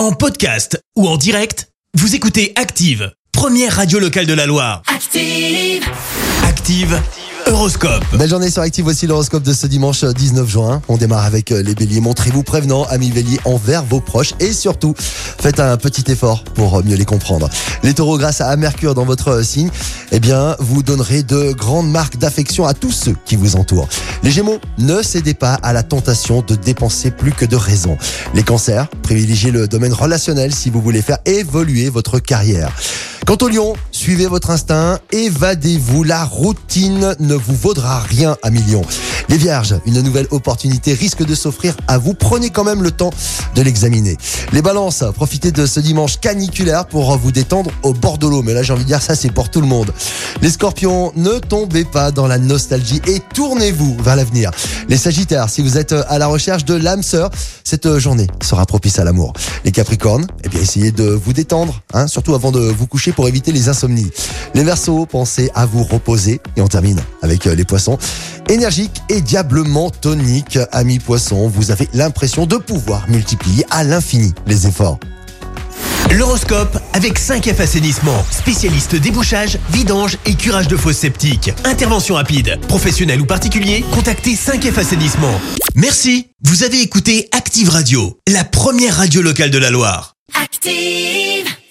En podcast ou en direct, vous écoutez Active, première radio locale de la Loire. Active. Active, Horoscope. Belle journée sur Active, voici l'horoscope de ce dimanche 19 juin. On démarre avec euh, les béliers. Montrez-vous prévenant, amis béliers, envers vos proches et surtout, faites un petit effort pour mieux les comprendre. Les taureaux, grâce à Mercure dans votre signe, eh bien, vous donnerez de grandes marques d'affection à tous ceux qui vous entourent. Les gémeaux, ne cédez pas à la tentation de dépenser plus que de raison. Les cancers, privilégiez le domaine relationnel si vous voulez faire évoluer votre carrière. Quant au lion, suivez votre instinct, évadez-vous, la routine ne vous vaudra rien à millions. Les vierges, une nouvelle opportunité risque de s'offrir à vous, prenez quand même le temps de l'examiner. Les balances, profitez de ce dimanche caniculaire pour vous détendre au bord de l'eau, mais là j'ai envie de dire ça c'est pour tout le monde. Les scorpions, ne tombez pas dans la nostalgie et tournez-vous vers l'avenir. Les sagittaires, si vous êtes à la recherche de l'âme sœur, cette journée sera propice à l'amour. Les capricornes, eh bien essayez de vous détendre, hein, surtout avant de vous coucher pour éviter les insomnies. Les versos, pensez à vous reposer et on termine avec euh, les poissons. Énergique et diablement tonique, amis poissons, vous avez l'impression de pouvoir multiplier à l'infini les efforts. L'horoscope avec 5F Assainissement, spécialiste débouchage, vidange et curage de fosses septiques. Intervention rapide, professionnel ou particulier, contactez 5F Assainissement. Merci, vous avez écouté Active Radio, la première radio locale de la Loire. Active.